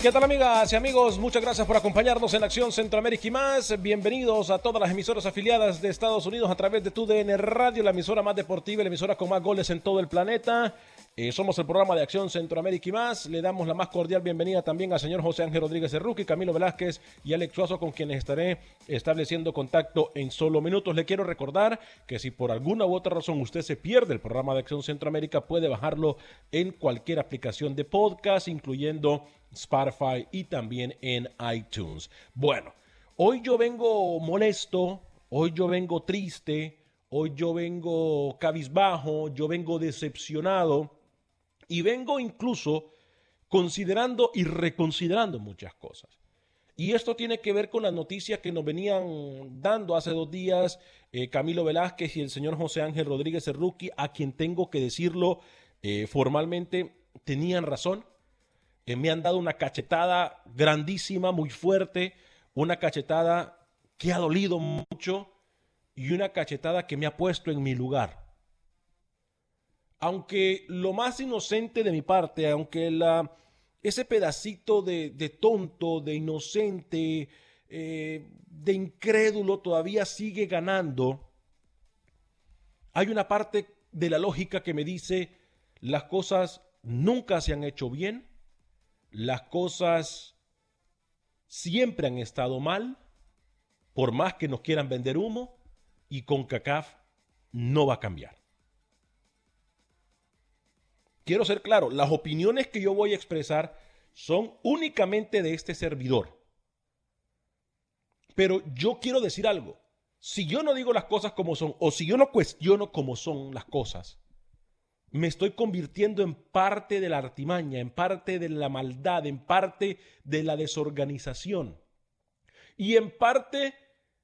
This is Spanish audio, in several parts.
¿Qué tal amigas y amigos? Muchas gracias por acompañarnos en Acción Centroamérica y más. Bienvenidos a todas las emisoras afiliadas de Estados Unidos a través de TUDN Radio, la emisora más deportiva la emisora con más goles en todo el planeta. Eh, somos el programa de Acción Centroamérica y más. Le damos la más cordial bienvenida también al señor José Ángel Rodríguez Cerruqui, Camilo Velázquez y Alex Suazo, con quienes estaré estableciendo contacto en solo minutos. Le quiero recordar que si por alguna u otra razón usted se pierde el programa de Acción Centroamérica, puede bajarlo en cualquier aplicación de podcast, incluyendo Spotify y también en iTunes. Bueno, hoy yo vengo molesto, hoy yo vengo triste, hoy yo vengo cabizbajo, yo vengo decepcionado y vengo incluso considerando y reconsiderando muchas cosas. Y esto tiene que ver con las noticias que nos venían dando hace dos días eh, Camilo Velázquez y el señor José Ángel Rodríguez Cerruqui, a quien tengo que decirlo eh, formalmente, tenían razón. Eh, me han dado una cachetada grandísima, muy fuerte, una cachetada que ha dolido mucho y una cachetada que me ha puesto en mi lugar aunque lo más inocente de mi parte, aunque ese pedacito de, tonto, de inocente, eh, de incrédulo todavía sigue ganando, hay una parte de la lógica que me dice, las cosas nunca se han hecho bien, las cosas siempre han estado mal, por más que nos quieran vender humo, y con CACAF no va a cambiar quiero ser claro, las opiniones que yo voy a expresar son únicamente de este servidor. Pero yo quiero decir algo. Si yo no digo las cosas como son, o si yo no cuestiono cómo son las cosas, me estoy convirtiendo en parte de la artimaña, en parte de la maldad, en parte de la desorganización y en parte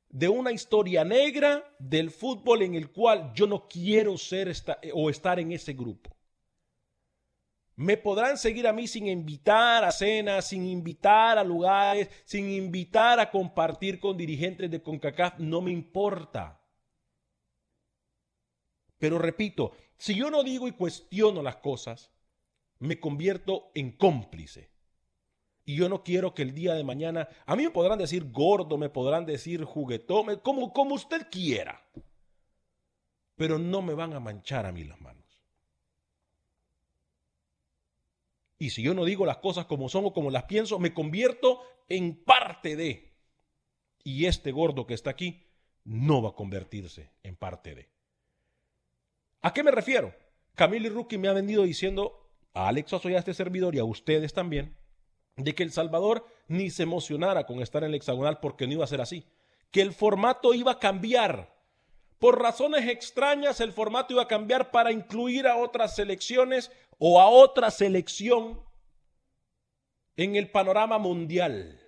de una historia negra del fútbol en el cual yo no quiero ser o estar en ese grupo. Me podrán seguir a mí sin invitar a cenas, sin invitar a lugares, sin invitar a compartir con dirigentes de CONCACAF, no me importa. Pero repito, si yo no digo y cuestiono las cosas, me convierto en cómplice. Y yo no quiero que el día de mañana, a mí me podrán decir gordo, me podrán decir juguetón, como, como usted quiera. Pero no me van a manchar a mí las manos. Y si yo no digo las cosas como son o como las pienso, me convierto en parte de. Y este gordo que está aquí no va a convertirse en parte de. ¿A qué me refiero? Camilo y Rookie me ha venido diciendo a Alex Oso y a este servidor y a ustedes también de que El Salvador ni se emocionara con estar en el hexagonal porque no iba a ser así. Que el formato iba a cambiar. Por razones extrañas, el formato iba a cambiar para incluir a otras selecciones o a otra selección en el panorama mundial,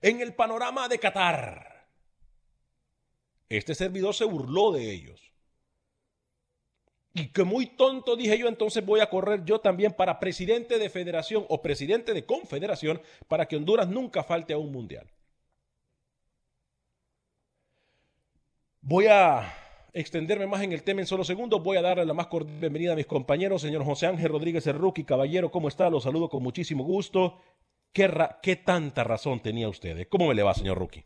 en el panorama de Qatar. Este servidor se burló de ellos. Y que muy tonto dije yo, entonces voy a correr yo también para presidente de federación o presidente de confederación para que Honduras nunca falte a un mundial. Voy a extenderme más en el tema en solo segundos. Voy a darle la más cordial bienvenida a mis compañeros, señor José Ángel Rodríguez Rookie, caballero, ¿cómo está? Lo saludo con muchísimo gusto. ¿Qué, ¿Qué, tanta razón tenía usted? ¿Cómo me le va, señor Rookie?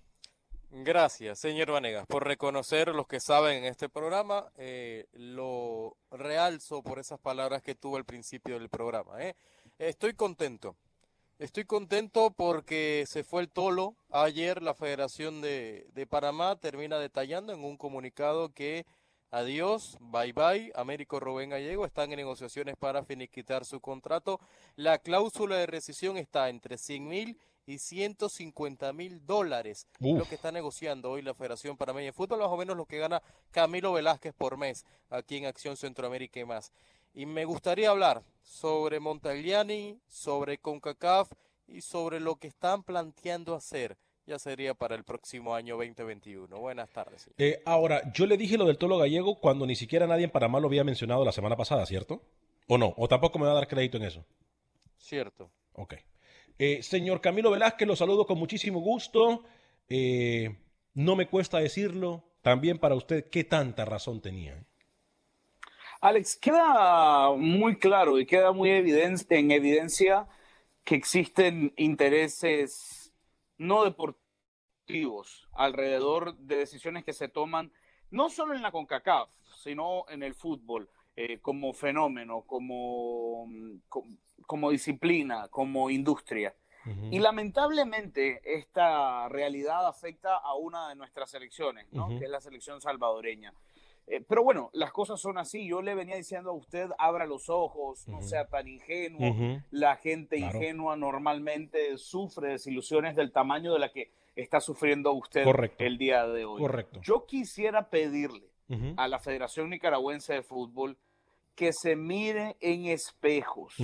Gracias, señor Vanegas, por reconocer los que saben en este programa. Eh, lo realzo por esas palabras que tuvo al principio del programa. ¿eh? Estoy contento. Estoy contento porque se fue el tolo. Ayer la Federación de, de Panamá termina detallando en un comunicado que adiós, bye bye, Américo Rubén Gallego están en negociaciones para finiquitar su contrato. La cláusula de rescisión está entre 100 mil y 150 mil dólares, lo que está negociando hoy la Federación Panameña de Fútbol, más o menos lo que gana Camilo Velázquez por mes aquí en Acción Centroamérica y más. Y me gustaría hablar sobre Montagliani, sobre CONCACAF y sobre lo que están planteando hacer. Ya sería para el próximo año 2021. Buenas tardes. Eh, ahora, yo le dije lo del tolo gallego cuando ni siquiera nadie en Panamá lo había mencionado la semana pasada, ¿cierto? ¿O no? ¿O tampoco me va a dar crédito en eso? Cierto. Ok. Eh, señor Camilo Velázquez, lo saludo con muchísimo gusto. Eh, no me cuesta decirlo. También para usted, ¿qué tanta razón tenía? Alex, queda muy claro y queda muy evidente, en evidencia que existen intereses no deportivos alrededor de decisiones que se toman no solo en la CONCACAF, sino en el fútbol, eh, como fenómeno, como, como como disciplina, como industria. Y lamentablemente esta realidad afecta a una de nuestras selecciones, ¿no? que es la selección salvadoreña. Eh, pero bueno, las cosas son así. Yo le venía diciendo a usted, abra los ojos, no sea tan ingenuo. La gente ingenua normalmente sufre desilusiones del tamaño de la que está sufriendo usted el día de hoy. Correcto. Yo quisiera pedirle a la Federación Nicaragüense de Fútbol que se mire en espejos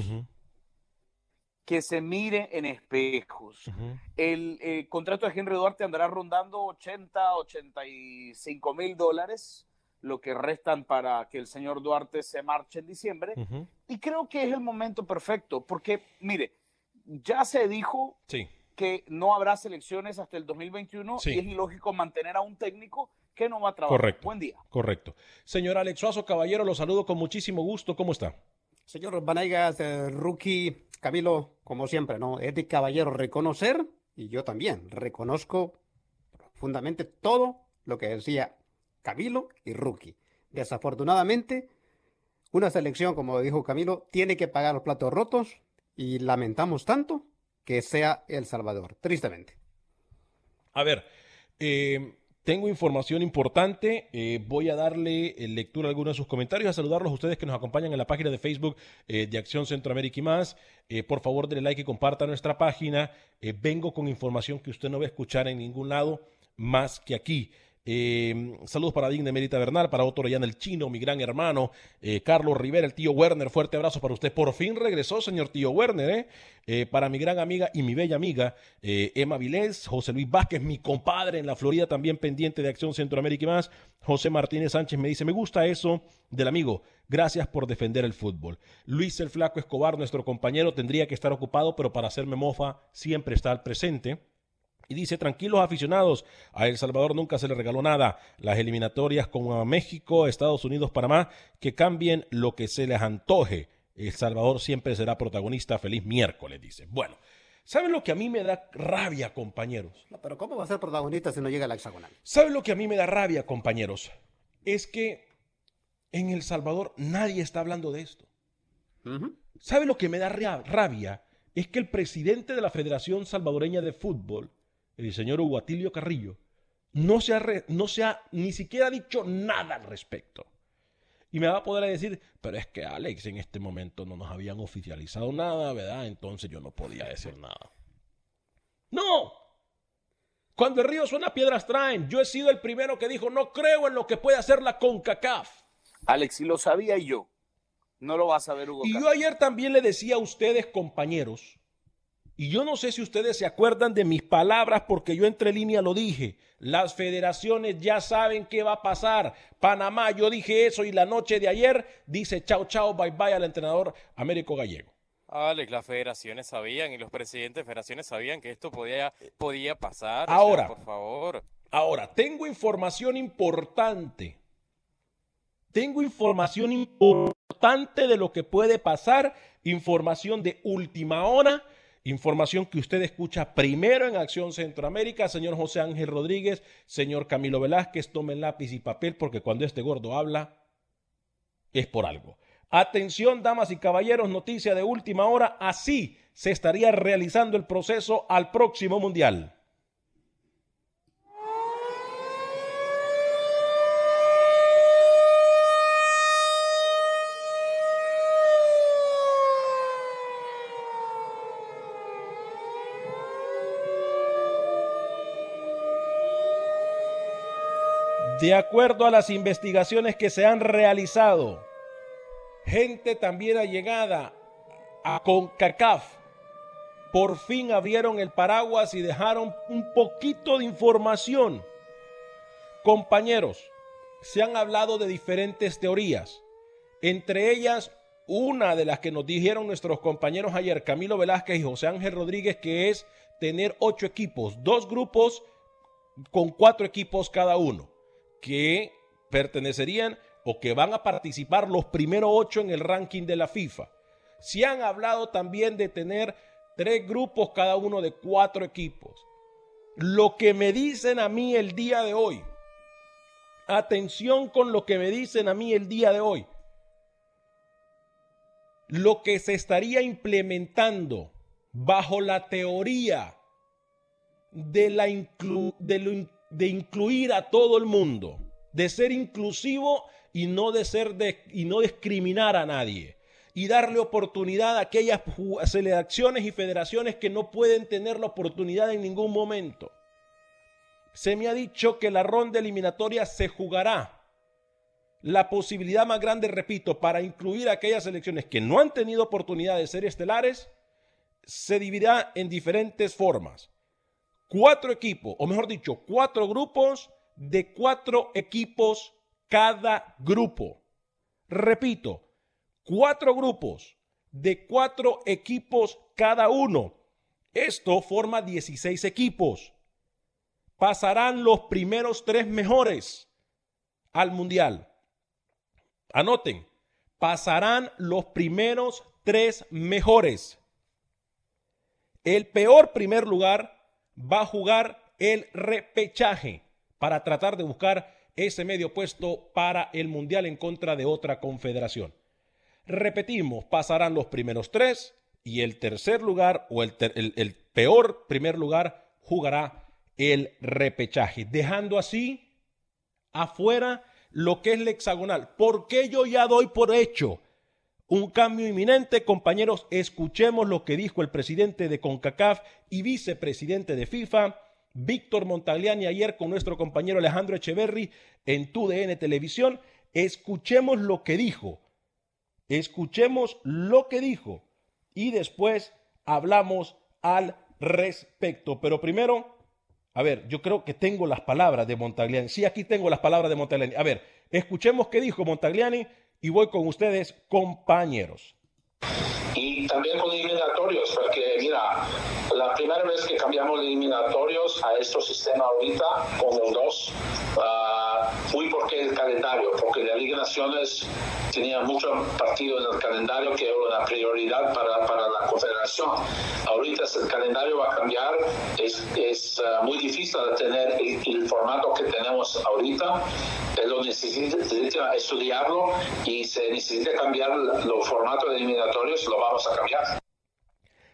que se mire en espejos. el, eh, contrato de Henry Duarte andará rondando 80, 85 mil dólares, lo que restan para que el señor Duarte se marche en diciembre. Y creo que es el momento perfecto, porque, mire, ya se dijo que no habrá selecciones hasta el 2021 y es ilógico mantener a un técnico que no va a trabajar. Correcto. Buen día. Correcto. Señor Alex Suazo, caballero, lo saludo con muchísimo gusto. ¿Cómo está? Señor Banaigas, eh, rookie, Camilo, como siempre, ¿no? Es de caballero reconocer, y yo también reconozco profundamente todo lo que decía Camilo y Rookie. Desafortunadamente, una selección, como dijo Camilo, tiene que pagar los platos rotos y lamentamos tanto que sea El Salvador, tristemente. A ver, eh, tengo información importante. Eh, voy a darle eh, lectura a algunos de sus comentarios, a saludarlos a ustedes que nos acompañan en la página de Facebook eh, de Acción Centroamérica y más. por favor, denle like y comparta nuestra página. vengo con información que usted no va a escuchar en ningún lado más que aquí. Eh, saludos para Digna Merita Bernal, para Otto Orellana el Chino, mi gran hermano, eh, Carlos Rivera, el tío Werner, fuerte abrazo para usted. Por fin regresó, señor tío Werner, ¿eh? eh para mi gran amiga y mi bella amiga, Emma Vilés, José Luis Vázquez, mi compadre en la Florida, también pendiente de Acción Centroamérica y más. José Martínez Sánchez me dice, me gusta eso del amigo. Gracias por defender el fútbol. Luis el Flaco Escobar, nuestro compañero, tendría que estar ocupado, pero para hacerme mofa siempre está al presente. Y dice, tranquilos aficionados, a El Salvador nunca se le regaló nada. Las eliminatorias con México, Estados Unidos, Panamá, que cambien lo que se les antoje. El Salvador siempre será protagonista. Feliz miércoles, dice. Bueno, ¿saben lo que a mí me da rabia, compañeros? pero ¿cómo va a ser protagonista si no llega a la hexagonal? ¿Saben lo que a mí me da rabia, compañeros? Es que en El Salvador nadie está hablando de esto. ¿Sabe lo que me da rabia? Es que el presidente de la Federación Salvadoreña de Fútbol el señor Hugo Atilio Carrillo, no se, ha no se ha ni siquiera dicho nada al respecto. Y me va a poder decir, pero es que Alex en este momento no nos habían oficializado nada, ¿verdad? Entonces yo no podía decir nada. No. Cuando el río suena, piedras traen. Yo he sido el primero que dijo, no creo en lo que puede hacer la CONCACAF. Alex, y lo sabía yo. No lo vas a ver, Hugo. Y yo ayer también le decía a ustedes, compañeros, Y yo no sé si ustedes se acuerdan de mis palabras porque yo entre línea lo dije. Las federaciones ya saben qué va a pasar. Panamá, yo dije eso y la noche de ayer dice chao, chao, bye, bye al entrenador Américo Gallego. Alex, las federaciones sabían y los presidentes de federaciones sabían que esto podía, podía pasar. Ahora, por favor. Ahora, tengo información importante. Tengo información importante de lo que puede pasar, información de última hora Información que usted escucha primero en Acción Centroamérica. Señor José Ángel Rodríguez, señor Camilo Velázquez, tomen lápiz y papel porque cuando este gordo habla es por algo. Atención, damas y caballeros, noticia de última hora. Así se estaría realizando el proceso al próximo Mundial. De acuerdo a las investigaciones que se han realizado, gente también allegada a CONCACAF por fin abrieron el paraguas y dejaron un poquito de información. Compañeros, se han hablado de diferentes teorías, entre ellas una de las que nos dijeron nuestros compañeros ayer, Camilo Velázquez y José Ángel Rodríguez, que es tener ocho equipos, dos grupos con cuatro equipos cada uno que pertenecerían o que van a participar los primeros ocho en el ranking de la FIFA. Se han hablado también de tener tres grupos, cada uno de cuatro equipos. Lo que me dicen a mí el día de hoy, atención con lo que me dicen a mí el día de hoy, lo que se estaría implementando bajo la teoría de, la de lo de incluir a todo el mundo, de ser inclusivo y no de ser y no discriminar a nadie y darle oportunidad a aquellas selecciones y federaciones que no pueden tener la oportunidad en ningún momento. Se me ha dicho que la ronda eliminatoria se jugará. La posibilidad más grande, repito, para incluir a aquellas selecciones que no han tenido oportunidad de ser estelares, se dividirá en diferentes formas cuatro equipos, o mejor dicho, cuatro grupos de cuatro equipos cada grupo. Repito, cuatro grupos de cuatro equipos cada uno. Esto forma 16 equipos. Pasarán los primeros tres mejores al Mundial. Anoten, pasarán los primeros tres mejores. El peor primer lugar va a jugar el repechaje para tratar de buscar ese medio puesto para el Mundial en contra de otra confederación. Repetimos, pasarán los primeros tres y el tercer lugar o el, peor primer lugar jugará el repechaje, dejando así afuera lo que es el hexagonal. ¿Por qué yo ya doy por hecho un cambio inminente, compañeros, escuchemos lo que dijo el presidente de CONCACAF y vicepresidente de FIFA, Víctor Montagliani, ayer con nuestro compañero Alejandro Echeverry en TUDN Televisión. Escuchemos lo que dijo. Escuchemos lo que dijo y después hablamos al respecto. Pero primero, a ver, yo creo que tengo las palabras de Montagliani. Sí, aquí tengo las palabras de Montagliani. A ver, escuchemos qué dijo Montagliani y voy con ustedes, compañeros. Y también con eliminatorios, porque mira, la primera vez que cambiamos eliminatorios a este sistema ahorita, con el 2, fui porque el calendario, porque la Liga de Naciones tenía mucho partido en el calendario que era una prioridad para, para la confederación. Ahorita el calendario va a cambiar, es, es uh, muy difícil de tener el, formato que tenemos ahorita, lo necesita estudiarlo y se necesita cambiar los formatos eliminatorios, lo vamos a cambiar.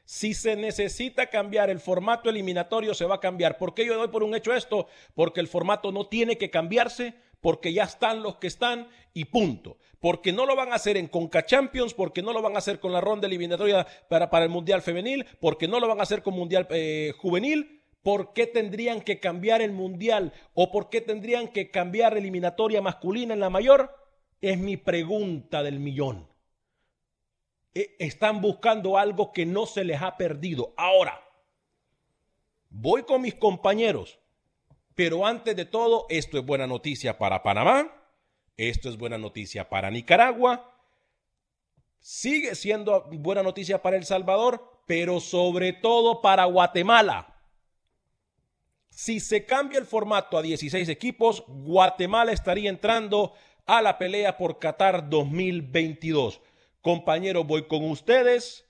Si se necesita cambiar el formato eliminatorio, se va a cambiar. ¿Por qué yo doy por un hecho esto? Porque el formato no tiene que cambiarse, porque ya están los que están y punto. Porque no lo van a hacer en Conca Champions, porque no lo van a hacer con la ronda eliminatoria para, para el Mundial Femenil, porque no lo van a hacer con Mundial eh, Juvenil. ¿Por qué tendrían que cambiar el Mundial o por qué tendrían que cambiar eliminatoria masculina en la mayor? Es mi pregunta del millón. eh, están buscando algo que no se les ha perdido. Ahora, voy con mis compañeros, pero antes de todo, esto es buena noticia para Panamá, esto es buena noticia para Nicaragua, sigue siendo buena noticia para El Salvador, pero sobre todo para Guatemala. Si se cambia el formato a 16 equipos, Guatemala estaría entrando a la pelea por Qatar 2022. Compañero, voy con ustedes.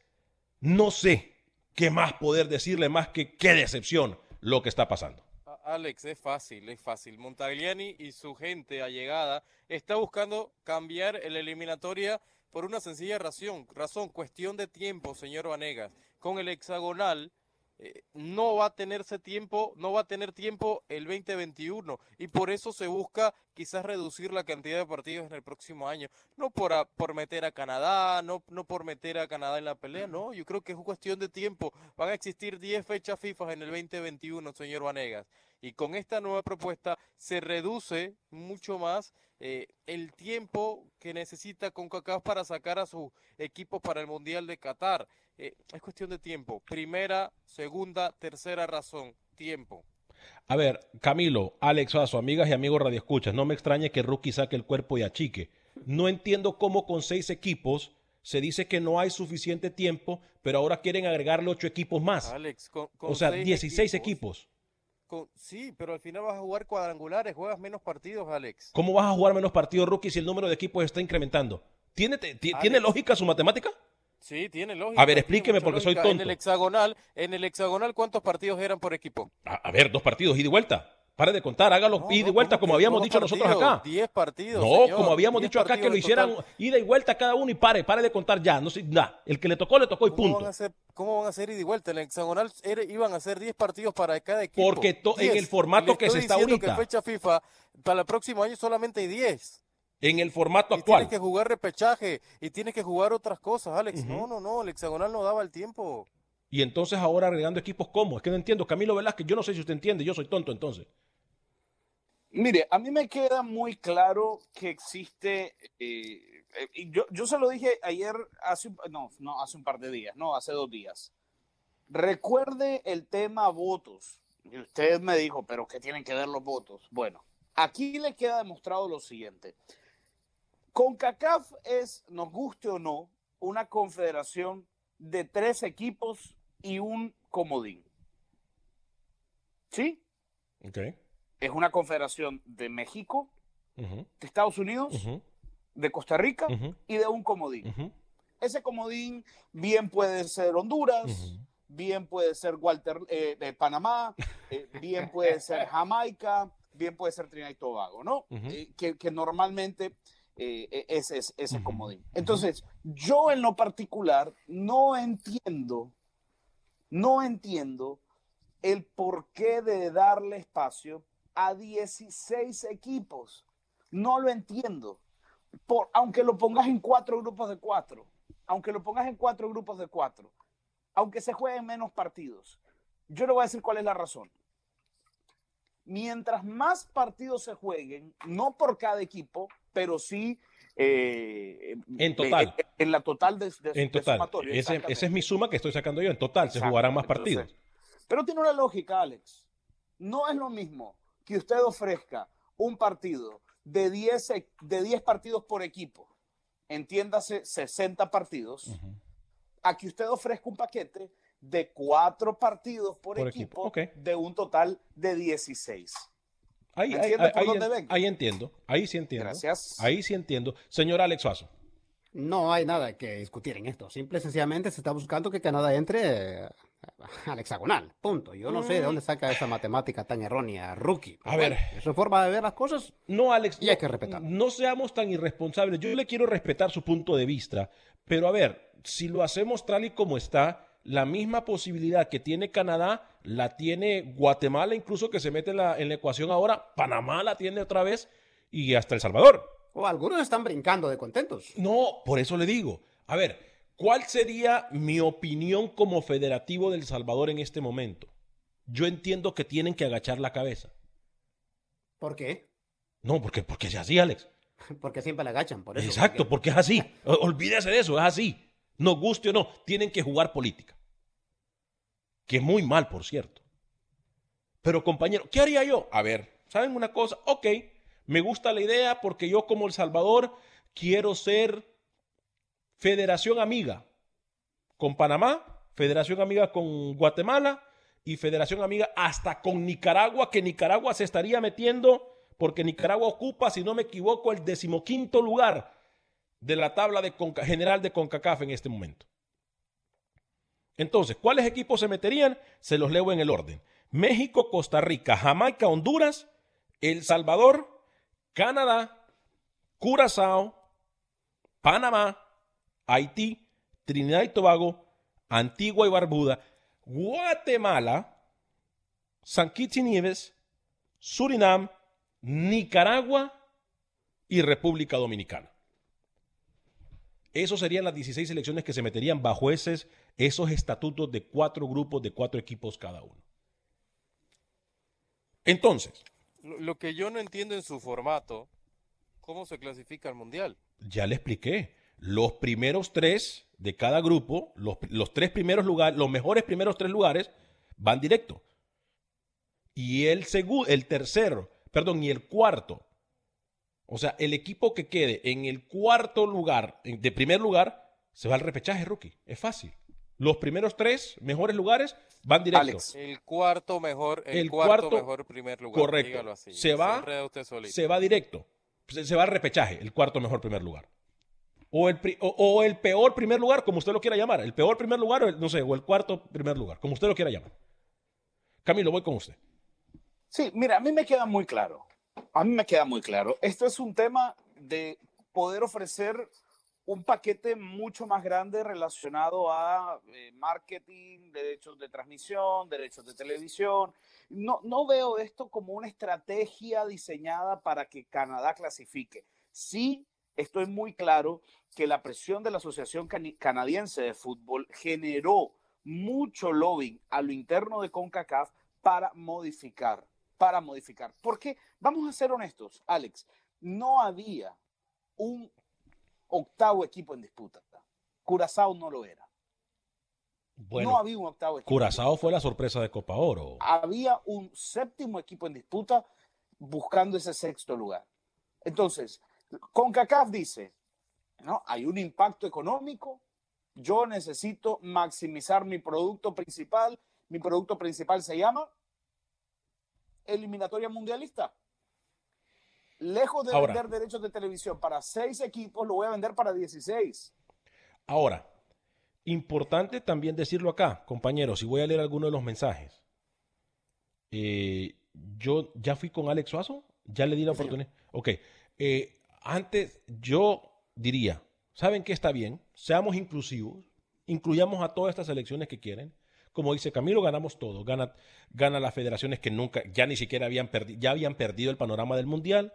No sé qué más poder decirle más que qué decepción lo que está pasando. Alex, es fácil, es fácil. Montagliani y su gente allegada está buscando cambiar el eliminatoria por una sencilla razón, razón, cuestión de tiempo, señor Vanegas. Con el hexagonal, eh, no va a tenerse tiempo, no va a tener tiempo el 2021 y por eso se busca quizás reducir la cantidad de partidos en el próximo año, no por, por meter a Canadá, no, no por meter a Canadá en la pelea, no, yo creo que es cuestión de tiempo, van a existir 10 fechas FIFA en el 2021, señor Vanegas, y con esta nueva propuesta se reduce mucho más eh, el tiempo que necesita CONCACAF para sacar a sus equipos para el Mundial de Qatar. Eh, es cuestión de tiempo. Primera, segunda, tercera razón, tiempo. A ver, Camilo, Alex Vaso, amigas y amigos radioescuchas, no me extrañe que Rookie saque el cuerpo y achique. No entiendo cómo con seis equipos se dice que no hay suficiente tiempo, pero ahora quieren agregarle ocho equipos más. Alex, con, o sea, 16 equipos. Sí, pero al final vas a jugar cuadrangulares, juegas menos partidos, Alex. ¿Cómo vas a jugar menos partidos, Rookie, si el número de equipos está incrementando? ¿Tiene, ¿tiene lógica su matemática? Sí, tiene lógica. A ver, explíqueme porque soy tonto. En el hexagonal, en el hexagonal, ¿cuántos partidos eran por equipo? A, ver, dos partidos, ida y vuelta. Pare de contar, hágalo ida y vuelta como habíamos dicho nosotros acá. Diez partidos. No, como habíamos dicho acá que lo hicieran ida y vuelta cada uno y pare, pare de contar ya. No sé, nada. El que le tocó, le tocó y punto. ¿Cómo van a hacer ida y vuelta? En el hexagonal iban a ser diez partidos para cada equipo. Porque en el formato que se está ahorita. que fecha FIFA para el próximo año solamente hay diez en el formato actual. Tienes que jugar repechaje y tienes que jugar otras cosas, Alex. No, no, no, el hexagonal no daba el tiempo. Y entonces ahora agregando equipos, ¿cómo? Es que no entiendo. Camilo Velázquez, yo no sé si usted entiende, yo soy tonto entonces. Mire, a mí me queda muy claro que existe, eh, eh, yo, yo se lo dije ayer, no, no, hace un par de días, no, hace dos días. Recuerde el tema votos. Y usted me dijo, pero ¿qué tienen que ver los votos? Bueno, aquí le queda demostrado lo siguiente. CONCACAF es, nos guste o no, una confederación de tres equipos y un comodín. ¿Sí? Ok. Es una confederación de México, de Estados Unidos, de Costa Rica y de un comodín. Ese comodín bien puede ser Honduras, bien puede ser Walter eh, de Panamá, eh, bien puede ser Jamaica, bien puede ser Trinidad y Tobago, ¿no? Eh, que, normalmente eh, e, ese es ese comodín. Entonces, yo en lo particular no entiendo, no entiendo el porqué de darle espacio a 16 equipos. No lo entiendo. Por, aunque lo pongas en cuatro grupos de cuatro, aunque lo pongas en cuatro grupos de cuatro, aunque se jueguen menos partidos. Yo le voy a decir cuál es la razón. Mientras más partidos se jueguen, no por cada equipo, pero sí eh, en total. en la total de, en total. esa es mi suma que estoy sacando yo. En total, se jugarán más partidos. pero tiene una lógica, Alex. No es lo mismo que usted ofrezca un partido de 10, de 10 partidos por equipo, entiéndase 60 partidos, a que usted ofrezca un paquete de cuatro partidos por, equipo, de un total de 16. Ahí, ahí, entiendo, ahí sí entiendo. Gracias. Ahí sí entiendo. Señor Alex Suazo. No hay nada que discutir en esto. Simple y sencillamente se está buscando que Canadá entre eh, al hexagonal. Punto. Yo no sé de dónde saca esa matemática tan errónea, rookie. A ver. Es su forma de ver las cosas. No, Alex. Y hay que respetar. No seamos tan irresponsables. Yo le quiero respetar su punto de vista. Pero a ver, si lo hacemos tal y como está, la misma posibilidad que tiene Canadá la tiene Guatemala, incluso que se mete en la, ecuación ahora, Panamá la tiene otra vez y hasta El Salvador. O algunos están brincando de contentos. No, por eso le digo. A ver, ¿cuál sería mi opinión como federativo del Salvador en este momento? Yo entiendo que tienen que agachar la cabeza. ¿Por qué? No, porque, porque es así, Alex. Porque siempre la agachan, por eso. Exacto, porque, es así. Olvídese de eso, es así. Nos guste o no, tienen que jugar política. Que es muy mal, por cierto. Pero compañero, ¿qué haría yo? A ver, ¿saben una cosa? Ok, me gusta la idea porque yo como El Salvador quiero ser federación amiga con Panamá, federación amiga con Guatemala y federación amiga hasta con Nicaragua, que Nicaragua se estaría metiendo porque Nicaragua ocupa, si no me equivoco, el decimoquinto lugar de la tabla general de CONCACAF en este momento. Entonces, ¿cuáles equipos se meterían? Se los leo en el orden. México, Costa Rica, Jamaica, Honduras, El Salvador, Canadá, Curazao, Panamá, Haití, Trinidad y Tobago, Antigua y Barbuda, Guatemala, San Kitts y Nieves, Surinam, Nicaragua y República Dominicana. Esas serían las 16 elecciones que se meterían bajo esos, esos estatutos de cuatro grupos de cuatro equipos cada uno. Entonces. Lo que yo no entiendo en su formato, ¿cómo se clasifica el Mundial? Ya le expliqué. Los primeros tres de cada grupo, los, los tres primeros lugares, los mejores primeros tres lugares, van directo. Y el, segundo, el tercero, perdón, y el cuarto. O sea, el equipo que quede en el cuarto lugar, de primer lugar, se va al repechaje, rookie. Es fácil. Los primeros tres mejores lugares van directo. El cuarto mejor, el, cuarto, mejor primer lugar. Correcto. Se va, se, va directo. Se, va al repechaje, el cuarto mejor primer lugar. O el, peor primer lugar, como usted lo quiera llamar. El peor primer lugar, o no sé, o el cuarto primer lugar, como usted lo quiera llamar. Camilo, voy con usted. Sí, mira, a mí me queda muy claro. A mí me queda muy claro. Esto es un tema de poder ofrecer un paquete mucho más grande relacionado a eh, marketing, derechos de transmisión, derechos de televisión. No, no veo esto como una estrategia diseñada para que Canadá clasifique. Sí, estoy muy claro que la presión de la Asociación Canadiense de Fútbol generó mucho lobbying a lo interno de CONCACAF para modificar, para modificar. Porque, vamos a ser honestos, Alex, no había un octavo equipo en disputa. Curazao no lo era. Bueno, no había un octavo equipo. Curazao fue la sorpresa de Copa Oro. Había un séptimo equipo en disputa buscando ese sexto lugar. Entonces, CONCACAF dice, ¿no? Hay un impacto económico, yo necesito maximizar mi producto principal, mi producto principal se llama eliminatoria mundialista. Lejos de vender derechos de televisión para seis equipos, lo voy a vender para 16. Ahora, importante también decirlo acá, compañeros, y voy a leer algunos de los mensajes. Eh, yo ya fui con Alex Suazo, ya le di la oportunidad. Ok, eh, antes yo diría, ¿saben qué está bien? Seamos inclusivos, incluyamos a todas estas elecciones que quieren. Como dice Camilo, ganamos todo. Gana, gana las federaciones que nunca, ya ni siquiera habían, perdido, ya habían perdido el panorama del Mundial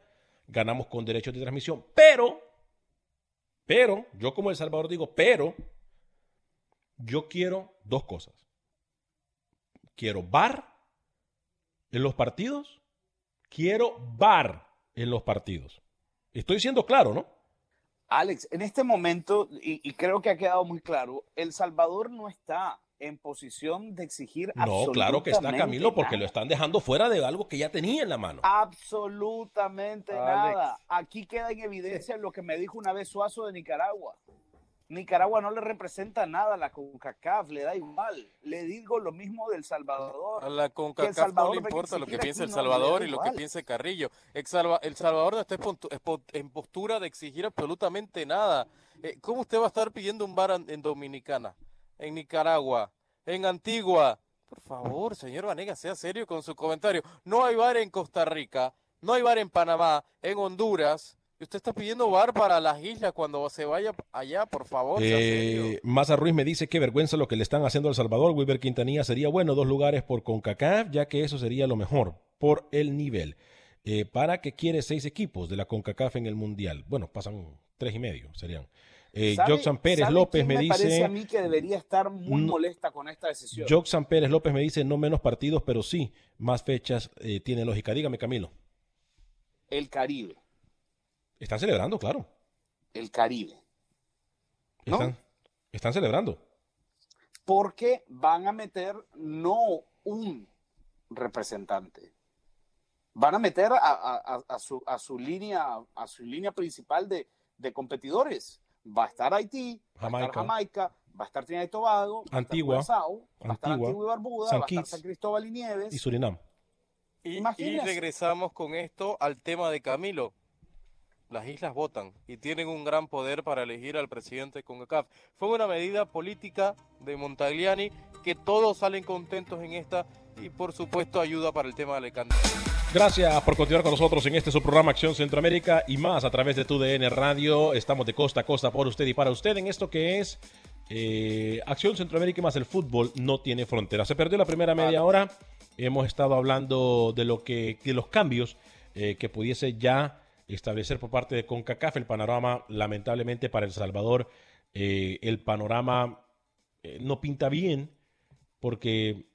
ganamos con derechos de transmisión. Pero, pero, yo como El Salvador digo, pero, yo quiero dos cosas. Quiero bar en los partidos, quiero bar en los partidos. Estoy siendo claro, ¿no? Alex, en este momento, y, y creo que ha quedado muy claro, El Salvador no está en posición de exigir No, claro que está Camilo porque lo están dejando fuera de algo que ya tenía en la mano. Absolutamente nada. Aquí queda en evidencia lo que me dijo una vez Suazo de Nicaragua. Nicaragua no le representa nada a la CONCACAF, le da igual. Le digo lo mismo del Salvador. A la CONCACAF no le importa lo que piense El Salvador y lo que piense Carrillo. El, Salvador no está en postura de exigir absolutamente nada. Eh, ¿Cómo usted va a estar pidiendo un bar en Dominicana? en Nicaragua, en Antigua. Por favor, señor Vanega, sea serio con su comentario. No hay bar en Costa Rica, no hay bar en Panamá, en Honduras. Usted está pidiendo bar para las islas cuando se vaya allá, por favor. Eh, Maza Ruiz me dice que vergüenza lo que le están haciendo a El Salvador. Wilber Quintanilla sería bueno, dos lugares por CONCACAF, ya que eso sería lo mejor por el nivel. Eh, ¿Para qué quiere seis equipos de la CONCACAF en el Mundial? Bueno, pasan tres y medio, serían. Eh, Joxan Pérez López me, me dice. Parece a mí que debería estar muy molesta con esta decisión. Joxan Pérez López me dice no menos partidos, pero sí más fechas eh, tiene lógica. Dígame, Camilo. El Caribe. Están celebrando, claro. El Caribe. ¿No? Están celebrando. Porque van a meter no un representante, van a meter a, su, a su, línea, a su línea principal de, de competidores. Va a estar Haití, va a estar Jamaica, va a estar Trinidad y Tobago, Antigua, va a estar Antigua y Barbuda, San va a estar San Cristóbal y Nieves. Y Surinam. Y, y, regresamos con esto al tema de Camilo. Las islas votan y tienen un gran poder para elegir al presidente de CONCACAF. Fue una medida política de Montagliani que todos salen contentos en esta y por supuesto ayuda para el tema de Alicante. Gracias por continuar con nosotros en este su programa Acción Centroamérica y más a través de tu DN Radio. Estamos de costa a costa por usted y para usted en esto que es eh, Acción Centroamérica y más el fútbol no tiene fronteras. Se perdió la primera media hora. Hemos estado hablando de lo que de los cambios eh, que pudiese ya establecer por parte de CONCACAF el panorama lamentablemente para El Salvador eh, el panorama no pinta bien porque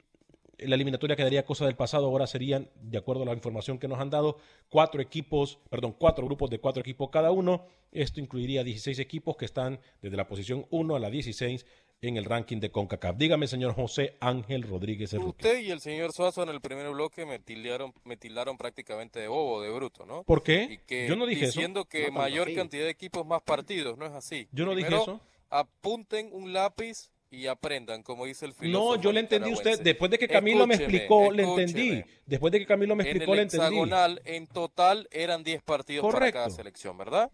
la eliminatoria quedaría cosa del pasado, ahora serían, de acuerdo a la información que nos han dado, cuatro equipos, perdón, cuatro grupos de cuatro equipos cada uno. Esto incluiría 16 equipos que están desde la posición 1 a la 16 en el ranking de CONCACAF. Dígame, señor José Ángel Rodríguez. Usted y el señor Suazo en el primer bloque me tildaron, me tildaron prácticamente de bobo, de bruto, ¿no? ¿Por qué? Yo no dije diciendo que mayor cantidad de equipos, más partidos, no es así. Yo no dije eso. Apunten un lápiz y aprendan, como dice el filósofo. No, yo le entendí a usted. Después de que Camilo me explicó, le entendí. Después de que Camilo me explicó, le entendí. hexagonal, en total, eran 10 partidos para cada selección, ¿verdad?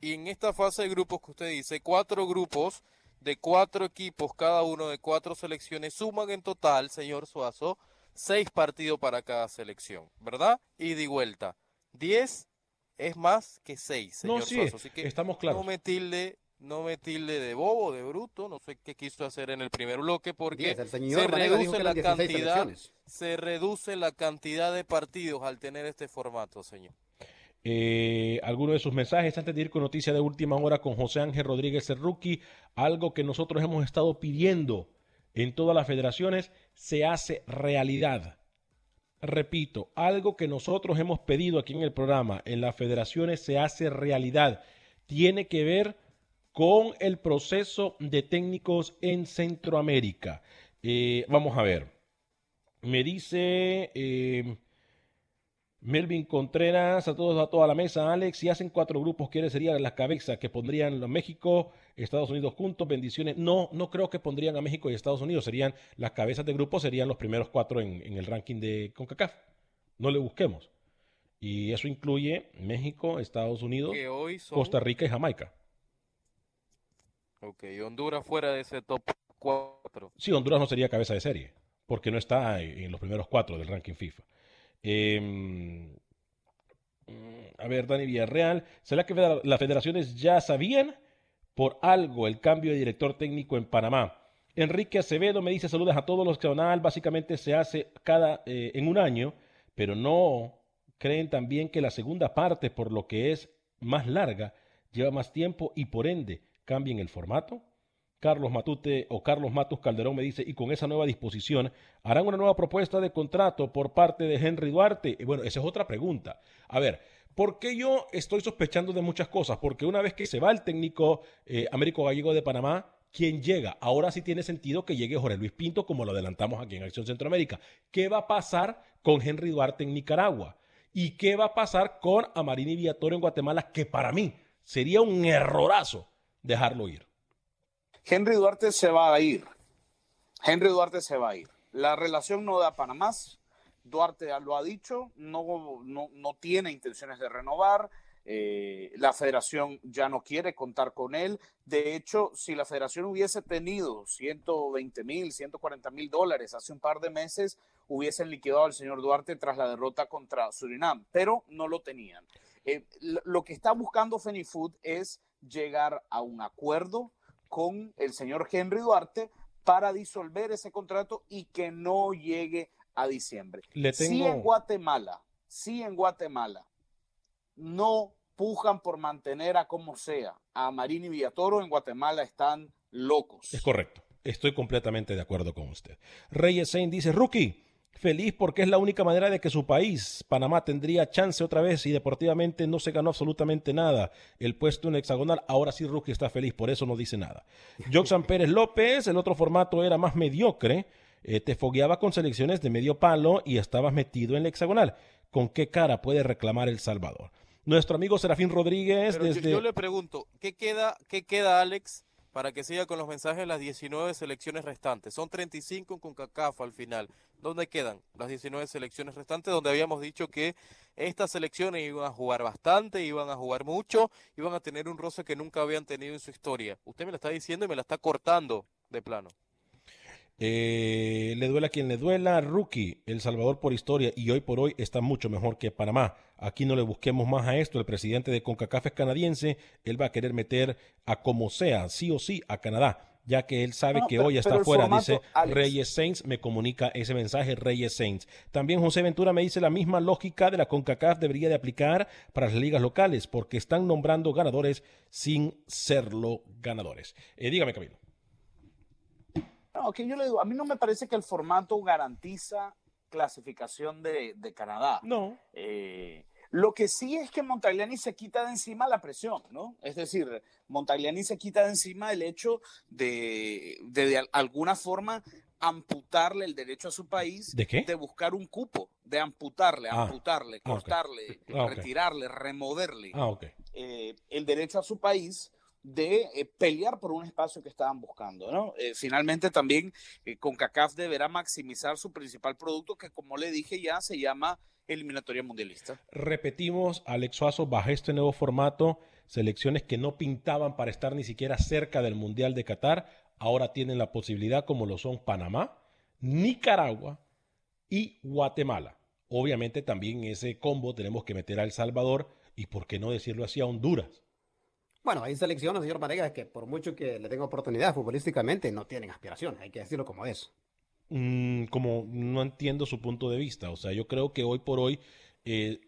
Y en esta fase de grupos que usted dice, cuatro grupos de cuatro equipos, cada uno de cuatro selecciones, suman en total, señor Suazo, seis partidos para cada selección, ¿verdad? Y de vuelta. 10 es más que seis, señor no, sí, Suazo. Así que estamos claros. no me tilde no me tilde de bobo, de bruto, no sé qué quiso hacer en el primer bloque porque se reduce la cantidad, se reduce la cantidad de partidos al tener este formato, señor. Eh, alguno de sus mensajes antes de ir con noticia de última hora con José Ángel Rodríguez rookie, algo que nosotros hemos estado pidiendo en todas las federaciones se hace realidad. Repito, algo que nosotros hemos pedido aquí en el programa en las federaciones se hace realidad. Tiene que ver con el proceso de técnicos en Centroamérica. Eh, vamos a ver. Me dice eh, Melvin Contreras, a todos, a toda la mesa, Alex, si hacen cuatro grupos, ¿quiénes serían las cabezas que pondrían México, Estados Unidos juntos? Bendiciones. No, no creo que pondrían a México y Estados Unidos. Serían las cabezas de grupo, serían los primeros cuatro en, en el ranking de CONCACAF. No le busquemos. Y eso incluye México, Estados Unidos, Costa Rica y Jamaica. Ok, Honduras fuera de ese top 4. Sí, Honduras no sería cabeza de serie, porque no está en los primeros cuatro del ranking FIFA. Em, a ver, Dani Villarreal, ¿será que las federaciones ya sabían por algo el cambio de director técnico en Panamá? Enrique Acevedo me dice saludos a todos los que básicamente se hace cada eh, en un año, pero no creen también que la segunda parte, por lo que es más larga, lleva más tiempo y por ende cambien el formato? Carlos Matute o Carlos Matus Calderón me dice, y con esa nueva disposición, ¿harán una nueva propuesta de contrato por parte de Henry Duarte? Y bueno, esa es otra pregunta. A ver, ¿por qué yo estoy sospechando de muchas cosas? Porque una vez que se va el técnico eh, Américo Gallego de Panamá, ¿quién llega? Ahora sí tiene sentido que llegue Jorge Luis Pinto, como lo adelantamos aquí en Acción Centroamérica. ¿Qué va a pasar con Henry Duarte en Nicaragua? ¿Y qué va a pasar con Amarini Viatorio en Guatemala? Que para mí sería un errorazo dejarlo ir. Henry Duarte se va a ir. Henry Duarte se va a ir. La relación no da para más. Duarte lo ha dicho, no, no, tiene intenciones de renovar. Eh, la federación ya no quiere contar con él. De hecho, si la federación hubiese tenido 120 mil, 140 mil dólares hace un par de meses, hubiesen liquidado al señor Duarte tras la derrota contra Surinam, pero no lo tenían. Eh, lo que está buscando Fenifood es llegar a un acuerdo con el señor Henry Duarte para disolver ese contrato y que no llegue a diciembre. Si en Guatemala, si en Guatemala no pujan por mantener a como sea a Marini Villatoro, en Guatemala están locos. Es correcto. Estoy completamente de acuerdo con usted. Reyes Sain dice, Rookie, feliz porque es la única manera de que su país, Panamá, tendría chance otra vez y deportivamente no se ganó absolutamente nada. El puesto en hexagonal, ahora sí Rookie está feliz, por eso no dice nada. Joxan Pérez López, el otro formato era más mediocre, eh, te fogueaba con selecciones de medio palo y estabas metido en el hexagonal. ¿Con qué cara puede reclamar El Salvador? Nuestro amigo Serafín Rodríguez Pero yo- desde... yo, le pregunto, ¿qué queda, ¿qué queda, Alex, para que siga con los mensajes las 19 selecciones restantes? Son 35 con CACAF al final. ¿Dónde quedan las 19 selecciones restantes? Donde habíamos dicho que estas selecciones iban a jugar bastante, iban a jugar mucho, iban a tener un roce que nunca habían tenido en su historia. Usted me la está diciendo y me la está cortando de plano. Eh, le duela a quien le duela, Rookie, El Salvador por historia y hoy por hoy está mucho mejor que Panamá. Aquí no le busquemos más a esto. El presidente de CONCACAF es canadiense. Él va a querer meter a como sea, sí o sí, a Canadá, ya que él sabe No, que pero- hoy está fuera. formato, dice Alex. Reyes Saints, me comunica ese mensaje Reyes Saints. También José Ventura me dice la misma lógica de la CONCACAF debería de aplicar para las ligas locales, porque están nombrando ganadores sin serlo ganadores. Eh, dígame, Camilo. No, que yo le digo, a mí no me parece que el formato garantiza clasificación de, de Canadá. No. Eh, lo que sí es que Montagliani se quita de encima la presión, ¿no? Es decir, Montagliani se quita de encima el hecho de, de, de al- alguna forma amputarle el derecho a su país ¿De qué? de buscar un cupo, de amputarle, Ah. amputarle, Ah, cortarle, Ah, retirarle, removerle Ah, ok. eh, el derecho a su país de eh, pelear por un espacio que estaban buscando, ¿no? Eh, finalmente también eh, CONCACAF deberá maximizar su principal producto que como le dije ya se llama eliminatoria mundialista. Repetimos, Alex Suazo, bajo este nuevo formato, selecciones que no pintaban para estar ni siquiera cerca del Mundial de Qatar, ahora tienen la posibilidad, como lo son Panamá, Nicaragua y Guatemala. Obviamente también ese combo tenemos que meter a El Salvador y, por qué no decirlo así, a Honduras. Bueno, hay selecciones, señor Vanegas, que por mucho que le tenga oportunidad futbolísticamente, no tienen aspiración, hay que decirlo como es. Mm, como no entiendo su punto de vista. O sea, yo creo que hoy por hoy eh,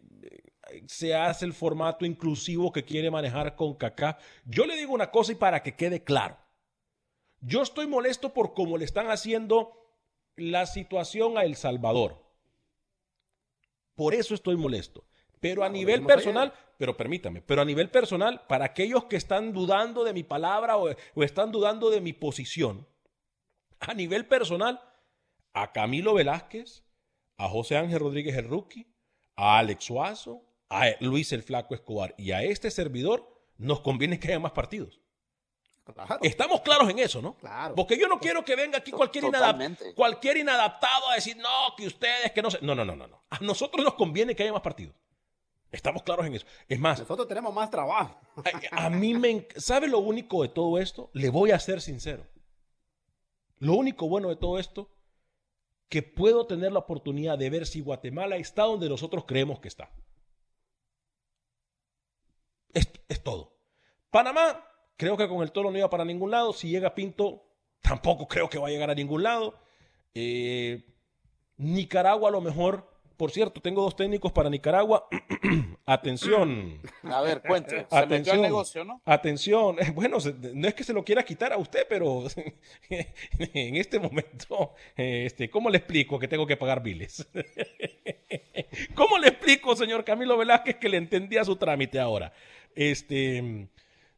se hace el formato inclusivo que quiere manejar con Kaká. Yo le digo una cosa y para que quede claro. Yo estoy molesto por cómo le están haciendo la situación a El Salvador. Por eso estoy molesto. Pero a nivel personal, pero permítame, pero a nivel personal, para aquellos que están dudando de mi palabra o, o están dudando de mi posición, a nivel personal, a Camilo Velázquez, a José Ángel Rodríguez el Rookie, a Alex Suazo, a Luis el Flaco Escobar y a este servidor, nos conviene que haya más partidos. Claro. Estamos claros en eso, ¿no? Claro. Porque yo no quiero que venga aquí cualquier, inadap- Totalmente. cualquier inadaptado a decir, no, que ustedes, que no sé. No, no, no, no, no. A nosotros nos conviene que haya más partidos. Estamos claros en eso. Es más, Nosotros tenemos más trabajo. a, a mí me... ¿Sabe lo único de todo esto? Le voy a ser sincero. Lo único bueno de todo esto, que puedo tener la oportunidad de ver si Guatemala está donde nosotros creemos que está. Es, es todo. Panamá, creo que con el toro no iba para ningún lado. Si llega Pinto, tampoco creo que va a llegar a ningún lado. Eh, Nicaragua a lo mejor. Por cierto, tengo dos técnicos para Nicaragua. Atención. A ver, cuente. Se metió Atención. al negocio, ¿no? Atención, bueno, no es que se lo quiera quitar a usted, pero en este momento, este, ¿cómo le explico que tengo que pagar biles? ¿Cómo le explico, señor Camilo Velázquez, que le entendía su trámite ahora? Este,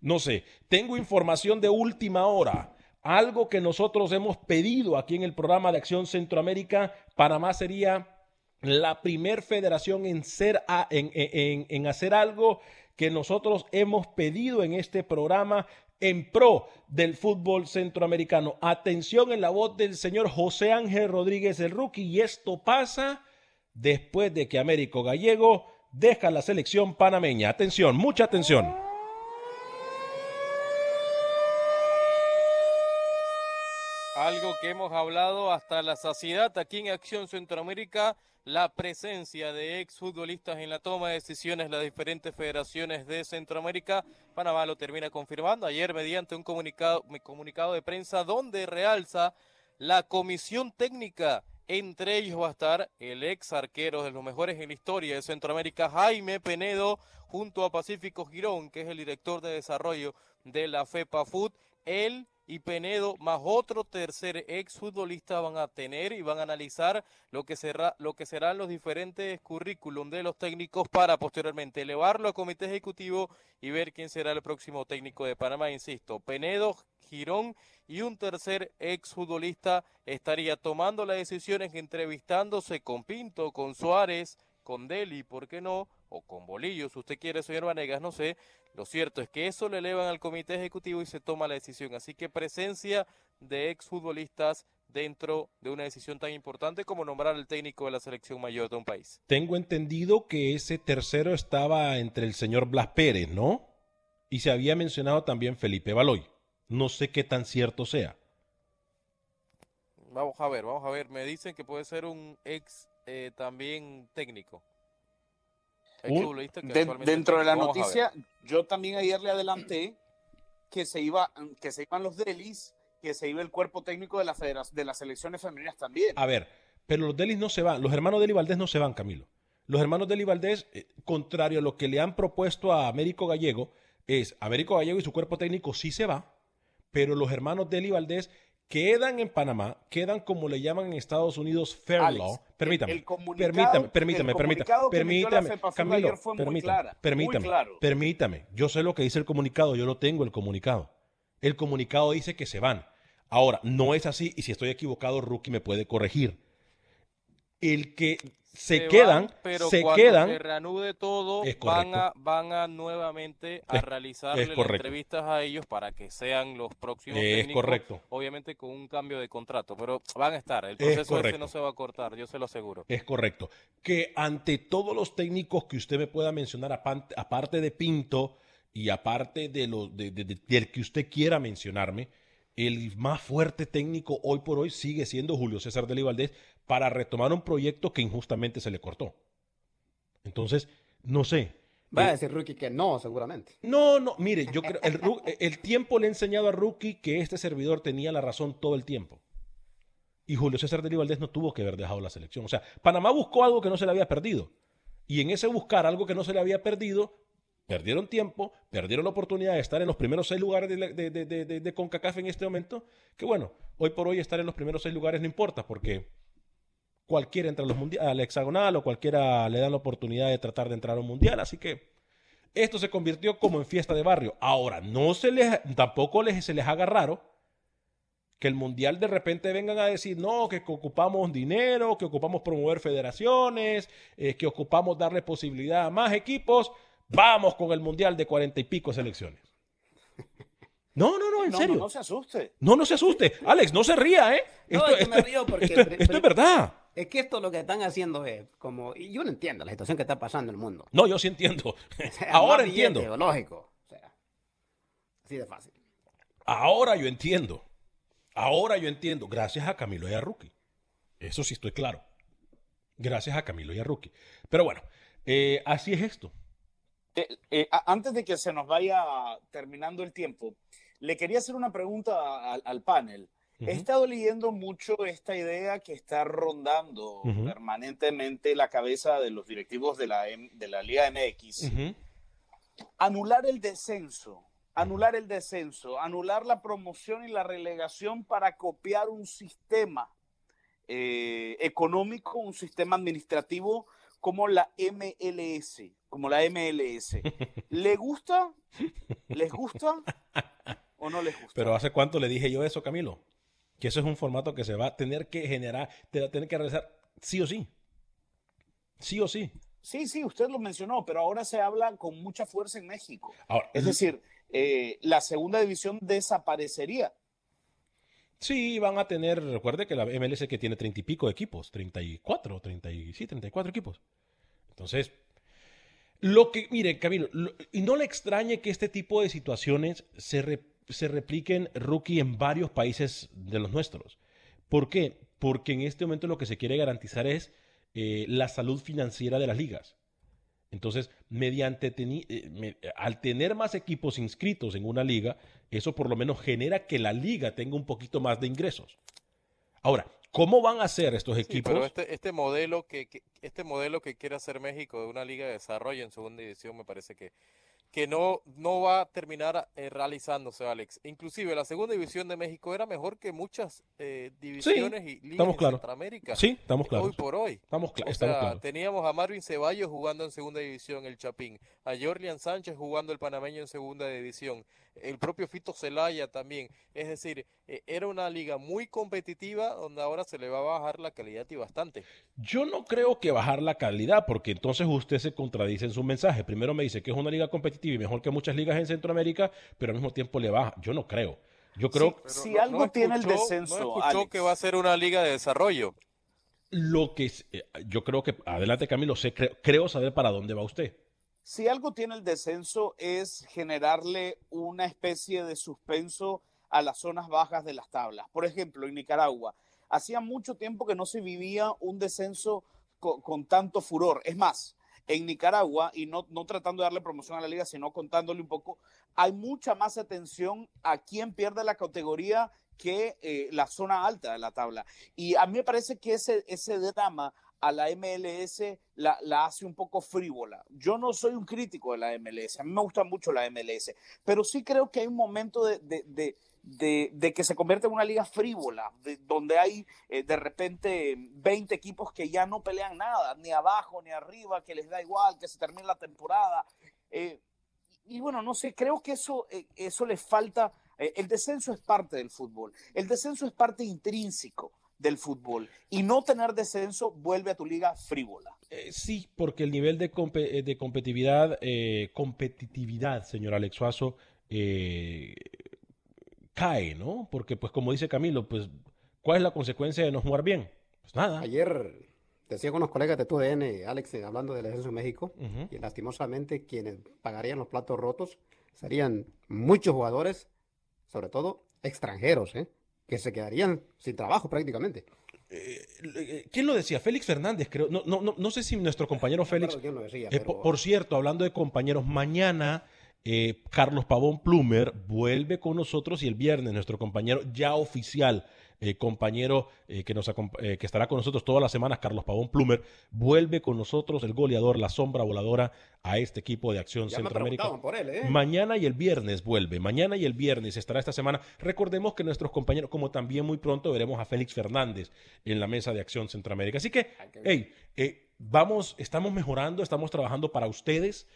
no sé, tengo información de última hora. Algo que nosotros hemos pedido aquí en el programa de Acción Centroamérica, Panamá sería la primer federación en, ser en, en- en hacer algo que nosotros hemos pedido en este programa en pro del fútbol centroamericano. Atención en la voz del señor José Ángel Rodríguez el rookie y esto pasa después de que Américo Gallego deja la selección panameña. Atención, mucha atención. Algo que hemos hablado hasta la saciedad aquí en Acción Centroamérica, la presencia de exfutbolistas en la toma de decisiones de las diferentes federaciones de Centroamérica. Panamá lo termina confirmando ayer mediante un comunicado, un comunicado de prensa donde realza la comisión técnica. Entre ellos va a estar el ex arquero de los mejores en la historia de Centroamérica, Jaime Penedo, junto a Pacífico Girón, que es el director de desarrollo de la FEPA Food. Y Penedo más otro tercer exfutbolista van a tener y van a analizar lo que será lo que serán los diferentes currículum de los técnicos para posteriormente elevarlo a comité ejecutivo y ver quién será el próximo técnico de Panamá, insisto, Penedo, Girón y un tercer exfutbolista estaría tomando las decisiones entrevistándose con Pinto, con Suárez, con Deli, ¿por qué no? O con Bolillo, si usted quiere, señor Vanegas, no sé, lo cierto es que eso lo elevan al comité ejecutivo y se toma la decisión. Así que presencia de exfutbolistas dentro de una decisión tan importante como nombrar al técnico de la selección mayor de un país. Tengo entendido que ese tercero estaba entre el señor Blas Pérez, ¿no? Y se había mencionado también Felipe Baloy. No sé qué tan cierto sea. Vamos a ver, vamos a ver. Me dicen que puede ser un ex eh, también técnico dentro de la noticia, yo también ayer le adelanté que se iba, que se iban los delis, que se iba el cuerpo técnico de la de las selecciones femeninas también. A ver, pero los delis no se van, los hermanos Deli Valdés no se van, Camilo. Los hermanos Deli Valdés, eh, contrario a lo que le han propuesto a Américo Gallego, es Américo Gallego y su cuerpo técnico sí se va, pero los hermanos Deli Valdés quedan en Panamá, quedan como le llaman en Estados Unidos fair law. Permítame, permítame, permítame, permítame, permítame, Camilo, permítame, permítame, permítame. Yo sé lo que dice el comunicado, yo lo tengo el comunicado. El comunicado dice que se van. Ahora, no es así y si estoy equivocado, Rookie me puede corregir. El que se, quedan, pero se cuando quedan. Se reanude todo, van a, van a nuevamente a realizar entrevistas a ellos para que sean los próximos es correcto. obviamente con un cambio de contrato, pero van a estar, el proceso ese no se va a cortar, yo se lo aseguro. Es correcto. Que ante todos los técnicos que usted me pueda mencionar, aparte de Pinto y aparte de lo, de, del que usted quiera mencionarme, el más fuerte técnico hoy por hoy sigue siendo Julio César de Valdés para retomar un proyecto que injustamente se le cortó. Entonces, no sé. Va a eh, decir Rookie que no, seguramente. No, no, mire, yo creo, el, el tiempo le ha enseñado a Rookie que este servidor tenía la razón todo el tiempo. Y Julio César de Valdés no tuvo que haber dejado la selección. O sea, Panamá buscó algo que no se le había perdido. Y en ese buscar algo que no se le había perdido, Perdieron tiempo, perdieron la oportunidad de estar en los primeros seis lugares de, de, CONCACAF en este momento. Que bueno, hoy por hoy estar en los primeros seis lugares no importa porque cualquiera entra a los mundiales, al hexagonal o cualquiera le dan la oportunidad de tratar de entrar a un mundial. Así que esto se convirtió como en fiesta de barrio. Ahora, no se les, tampoco les, se les haga raro que el mundial de repente vengan a decir, no, que ocupamos dinero, que ocupamos promover federaciones, eh, que ocupamos darle posibilidad a más equipos. Vamos con el mundial de cuarenta y pico selecciones. No, no, no, en serio. No, no, se asuste. No, no se asuste. Alex, no se ría, ¿eh? Esto, es que me río porque. Esto, es verdad. Es que esto lo que están haciendo es como. Y yo no entiendo la situación que está pasando en el mundo. No, yo sí entiendo. Ahora entiendo. Lógico. O sea, así de fácil. Ahora yo entiendo. Ahora yo entiendo. Gracias a Camilo y a Rookie. Eso sí estoy claro. Gracias a Camilo y a Rookie. Pero bueno, eh, así es esto. Eh, eh, antes de que se nos vaya terminando el tiempo, le quería hacer una pregunta al, panel. He estado leyendo mucho esta idea que está rondando permanentemente la cabeza de los directivos de la, de la Liga MX. Anular el descenso, anular el descenso, anular la promoción y la relegación para copiar un sistema eh, económico, un sistema administrativo como la MLS como la MLS. ¿Le gusta? ¿Les gusta? ¿O no les gusta? Pero ¿hace cuánto le dije yo eso, Camilo? Que eso es un formato que se va a tener que generar, te va a tener que realizar sí o sí. Sí o sí. Sí, sí, usted lo mencionó, pero ahora se habla con mucha fuerza en México. es decir, eh, la segunda división desaparecería. Sí, van a tener, recuerde que la MLS que tiene treinta y pico equipos, 34, 30 y, sí, 34 equipos. Entonces, lo que, mire, Camilo, y no le extrañe que este tipo de situaciones se, se repliquen, rookie, en varios países de los nuestros. ¿Por qué? Porque en este momento lo que se quiere garantizar es eh, la salud financiera de las ligas. Entonces, mediante eh, al tener más equipos inscritos en una liga, eso por lo menos genera que la liga tenga un poquito más de ingresos. Ahora, ¿Cómo van a hacer estos equipos? pero este, este, modelo que, este modelo que quiere hacer México de una liga de desarrollo en segunda división me parece que que no, no va a terminar eh, realizándose, Alex. Inclusive la segunda división de México era mejor que muchas eh, divisiones y ligas de Centroamérica. Sí, estamos claros. Hoy por hoy. Estamos, O estamos claros. teníamos a Marvin Ceballos jugando en segunda división, el Chapín, a Jorlian Sánchez jugando el panameño en segunda división, el propio Fito Celaya también. Es decir, eh, era una liga muy competitiva donde ahora se le va a bajar la calidad y bastante. Yo no creo que bajar la calidad, porque entonces usted se contradice en su mensaje. Primero me dice que es una liga competitiva y mejor que muchas ligas en Centroamérica, pero al mismo tiempo le baja. Yo no creo. Yo creo si no- algo no tiene el descenso, No escuchó Alex. que va a ser una liga de desarrollo. lo que es- eh, yo creo que adelante Camilo, sé, creo, creo saber para dónde va usted. Si algo tiene el descenso es generarle una especie de suspenso a las zonas bajas de las tablas. Por ejemplo, en Nicaragua, hacía mucho tiempo que no se vivía un descenso co- con, tanto furor. Es más, en Nicaragua, y no, tratando de darle promoción a la liga, sino contándole un poco, hay mucha más atención a quién pierde la categoría que eh, la zona alta de la tabla. Y a mí me parece que ese drama a la MLS la, la hace un poco frívola. Yo no soy un crítico de la MLS, a mí me gusta mucho la MLS, pero sí creo que hay un momento de, de, de, de- que se convierte en una liga frívola, de- donde hay eh, de repente 20 equipos que ya no pelean nada, ni abajo ni arriba, que les da igual, que se termine la temporada. Eh, y bueno, no sé, creo que eso, eh, eso le falta. el descenso es parte del fútbol. El descenso es parte intrínseco del fútbol. Y no tener descenso vuelve a tu liga frívola. Eh, sí, porque el nivel de, compe- eh, de competitividad, eh, competitividad, señor Alex Suazo, eh, cae, ¿no? Porque, pues, como dice Camilo, pues, ¿cuál es la consecuencia de no jugar bien? Pues nada. Ayer decía con unos colegas de TUDN, Alex, hablando del descenso en México, y lastimosamente quienes pagarían los platos rotos serían muchos jugadores, sobre todo extranjeros, ¿eh? Que se quedarían sin trabajo prácticamente. Eh, ¿Quién lo decía? Félix Fernández, creo. No, no, no, no sé si nuestro compañero Félix. lo decía, Eh, por, por cierto, hablando de compañeros, mañana eh, Carlos Pavón Plumer vuelve con nosotros y el viernes nuestro compañero ya oficial, eh, compañero eh, que, nos acompa- eh, que estará con nosotros todas las semanas, Carlos Pavón Plumer, vuelve con nosotros, el goleador, la sombra voladora, a este equipo de Acción Ya Centroamérica. preguntaban por él. Mañana y el viernes vuelve. Mañana y el viernes estará esta semana. Recordemos que nuestros compañeros, como también muy pronto veremos a Félix Fernández en la mesa de Acción Centroamérica. Así que, hey, vamos, estamos mejorando, estamos trabajando para ustedes.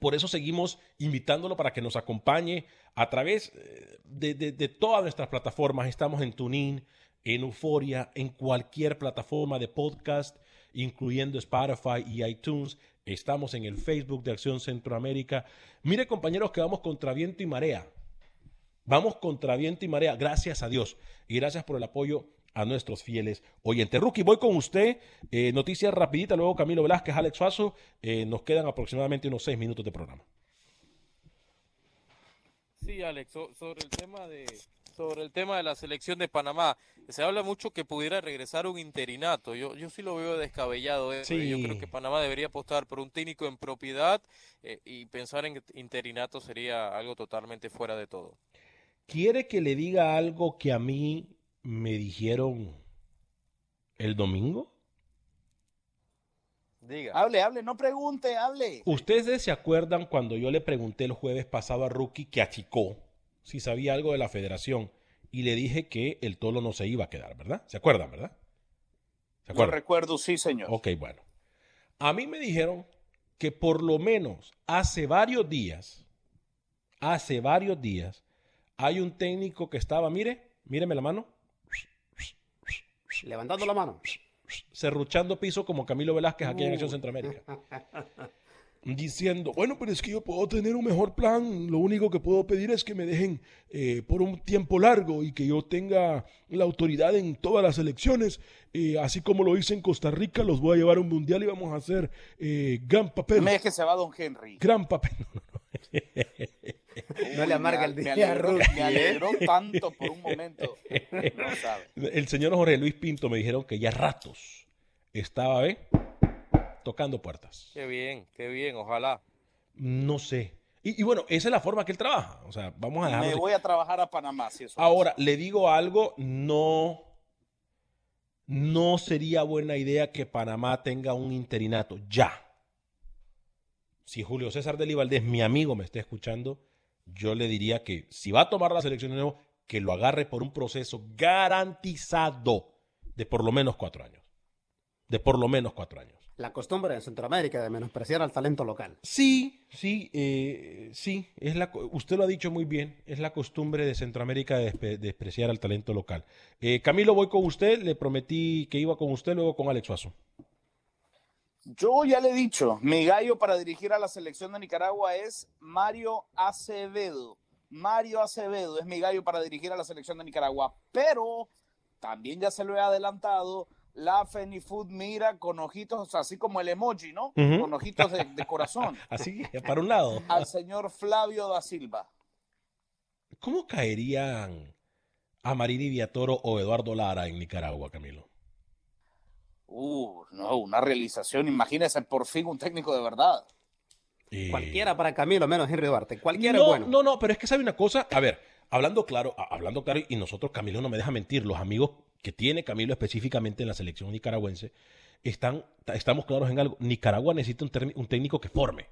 Por eso seguimos invitándolo para que nos acompañe a través eh, de, todas nuestras plataformas. Estamos en TuneIn, en Euforia, en cualquier plataforma de podcast, incluyendo Spotify y iTunes. Estamos en el Facebook de Acción Centroamérica. Mire, compañeros, que vamos contra viento y marea. Vamos contra viento y marea, gracias a Dios. Y gracias por el apoyo a nuestros fieles oyentes. Rookie, voy con usted. Eh, noticias rapidita, luego Camilo Velázquez, Alex Suazo. Eh, nos quedan aproximadamente unos seis minutos de programa. Sí, Alex, so- sobre el tema de sobre el tema de la selección de Panamá, se habla mucho que pudiera regresar un interinato. Yo yo sí lo veo descabellado. Sí. Yo creo que Panamá debería apostar por un técnico en propiedad eh, y pensar en interinato sería algo totalmente fuera de todo. ¿Quiere que le diga algo que a mí me dijeron el domingo? Diga. Hable, hable, no pregunte, hable. ¿Ustedes se acuerdan cuando yo le pregunté el jueves pasado a Rookie que achicó si sabía algo de la federación y le dije que el tolo no se iba a quedar, ¿verdad? ¿Se acuerdan, verdad? ¿Se Lo acuerdan? recuerdo, sí, señor. Ok, bueno. A mí me dijeron que por lo menos hace varios días, hace varios días, hay un técnico que estaba, mire, míreme la mano, Levantando la mano. Serruchando piso como Camilo Velázquez aquí en Acción Centroamérica. Diciendo, bueno, pero es que yo puedo tener un mejor plan, lo único que puedo pedir es que me dejen eh, por un tiempo largo y que yo tenga la autoridad en todas las elecciones, eh, así como lo hice en Costa Rica, los voy a llevar a un mundial y vamos a hacer eh, gran papel. Me que se va Don Henry. Gran papel. No le amarga el Me día, alegró, me alegró tanto por un momento. No sabe. El señor Jorge Luis Pinto me dijeron que ya ratos estaba, ¿ve? Tocando puertas. Qué bien, qué bien, ojalá. No sé. Y, y bueno, esa es la forma que él trabaja. O sea, vamos a Me dejarlo. así. voy a trabajar a Panamá, si eso Ahora, le digo algo, no, no sería buena idea que Panamá tenga un interinato ya. Si Julio César Deli Valdés, mi amigo, me está escuchando, yo le diría que si va a tomar la selección de nuevo, que lo agarre por un proceso garantizado de por lo menos cuatro años. De por lo menos cuatro años. La costumbre en Centroamérica de menospreciar al talento local. Sí, sí, eh, sí. Es la, usted lo ha dicho muy bien. Es la costumbre de Centroamérica de despreciar al talento local. Eh, Camilo, voy con usted. Le prometí que iba con usted, luego con Alex Suazo. Yo ya le he dicho, mi gallo para dirigir a la selección de Nicaragua es Mario Acevedo. Mario Acevedo es mi gallo para dirigir a la selección de Nicaragua, pero también ya se lo he adelantado, la Fenifood mira con ojitos, así como el emoji, ¿no? Con ojitos de, corazón. así, para un lado. Al señor Flavio da Silva. ¿Cómo caerían a Marini Viatoro o Eduardo Lara en Nicaragua, Camilo? Uh, no, una realización. Imagínese por fin un técnico de verdad. Cualquiera para Camilo, menos Henry Duarte. Cualquiera no, es bueno. No, no, pero es que sabe una cosa. A ver, hablando claro, hablando claro, y nosotros, Camilo no me deja mentir, los amigos que tiene Camilo específicamente en la selección nicaragüense, están, estamos claros en algo. Nicaragua necesita un, técnico que forme.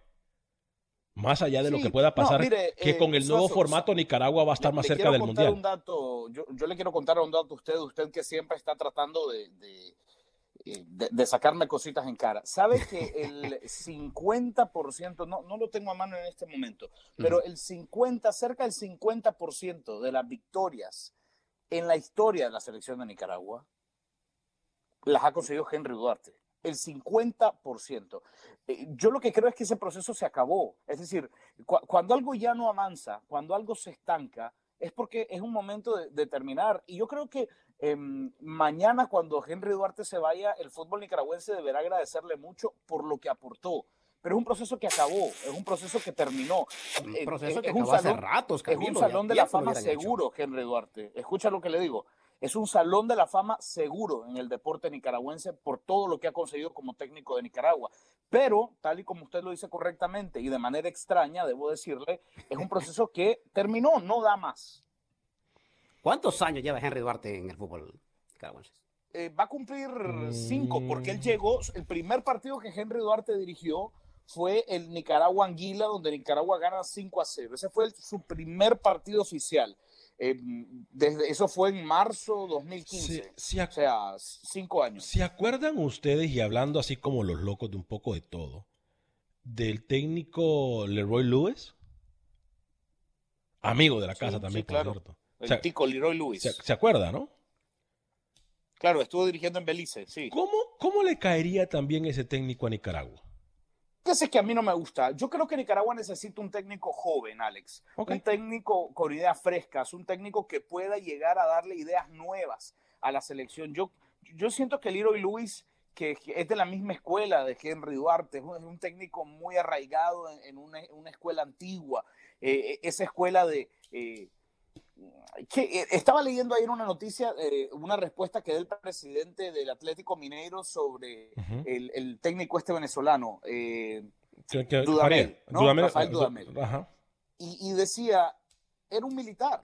Más allá de lo que pueda pasar, que eh, con el nuevo formato Nicaragua va a estar más cerca del Mundial. Un dato, yo, le quiero contar un dato a usted, usted que siempre está tratando de de, sacarme cositas en cara. ¿Sabe que el 50%, no, no lo tengo a mano en este momento, pero el 50, cerca del 50% de las victorias en la historia de la selección de Nicaragua las ha conseguido Henry Duarte. El 50%. Eh, yo lo que creo es que ese proceso se acabó. Es decir, cuando algo ya no avanza, cuando algo se estanca, es porque es un momento de, terminar. Y yo creo que em, mañana, cuando Henry Duarte se vaya, el fútbol nicaragüense deberá agradecerle mucho por lo que aportó. Pero es un proceso que acabó, es un proceso que terminó. Un eh, proceso que es un salón, ratos, Es un salón de la fama seguro, Henry Duarte. Escucha lo que le digo. Es un salón de la fama seguro en el deporte nicaragüense por todo lo que ha conseguido como técnico de Nicaragua. Pero, tal y como usted lo dice correctamente y de manera extraña, debo decirle, es un proceso que terminó, no da más. ¿Cuántos años lleva Henry Duarte en el fútbol nicaragüense? Eh, va a cumplir cinco, porque él llegó, el primer partido que Henry Duarte dirigió fue el Nicaragua Anguila, donde Nicaragua gana 5 a 0. Ese fue su primer partido oficial. Eh, desde, eso fue en marzo 2015. o sea, cinco años. ¿Se acuerdan ustedes, y hablando así como los locos de un poco de todo, del técnico Leroy Lewis? Amigo de la casa también, claro. cierto. El tico Leroy Lewis. Se, acuerda, no? Claro, estuvo dirigiendo en Belice, sí. ¿Cómo, ¿Cómo le caería también ese técnico a Nicaragua? Fíjese que a mí no me gusta. Yo creo que Nicaragua necesita un técnico joven, Alex. Un técnico con ideas frescas, un técnico que pueda llegar a darle ideas nuevas a la selección. Yo, yo siento que Leroy Luis, que es de la misma escuela de Henry Duarte, es un, técnico muy arraigado en, una, escuela antigua. Eh, esa escuela de, eh, eh, estaba leyendo ayer una noticia, eh, una respuesta que dio el presidente del Atlético Mineiro sobre el, técnico este venezolano, eh, Dudamel, Rafael Dudamel. Y, decía, era un militar,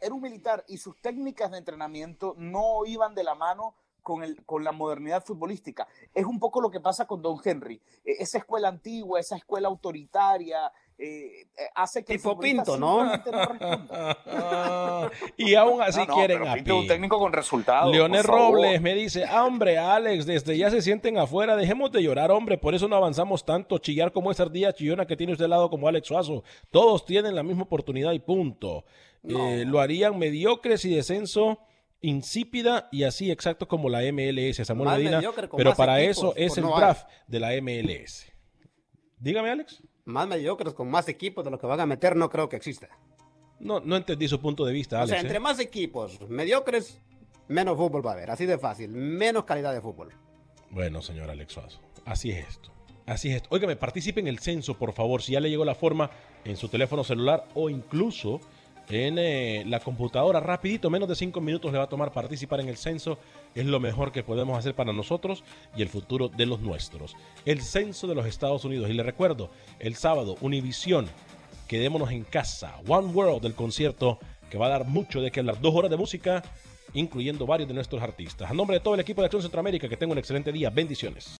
era un militar y sus técnicas de entrenamiento no iban de la mano con, el, con la modernidad futbolística. Es un poco lo que pasa con Don Henry. E, esa escuela antigua, esa escuela autoritaria, eh, eh, hace que tipo Pinto, ¿no? y aún así quieren a un técnico con resultados. Leonel Robles me dice, ah, hombre, Alex, desde ya se sienten afuera, dejemos de llorar, hombre, por eso no avanzamos tanto, chillar como esa ardilla chillona que tiene usted al lado como Alex Suazo. Todos tienen la misma oportunidad y punto. Eh, lo harían mediocres y descenso insípida y así exacto como la MLS, Samuel Medina, pero para eso es el draft de la MLS. Dígame, Alex más mediocres con más equipos de lo que van a meter, no creo que exista. No, no entendí su punto de vista, Alex. O sea, entre ¿eh? más equipos mediocres, menos fútbol va a haber. Así de fácil. Menos calidad de fútbol. Bueno, señor Alex Suazo. Así es esto. Así es esto. Óigame, participe en el censo, por favor. Si ya le llegó la forma en su teléfono celular o incluso en la computadora rapidito, menos de cinco minutos le va a tomar participar en el censo. Es lo mejor que podemos hacer para nosotros y el futuro de los nuestros. El censo de los Estados Unidos. Y le recuerdo, el sábado, Univisión, quedémonos en casa. One World, del concierto que va a dar mucho de que hablar. Dos horas de música, incluyendo varios de nuestros artistas. A nombre de todo el equipo de Acción Centroamérica, que tenga un excelente día. Bendiciones.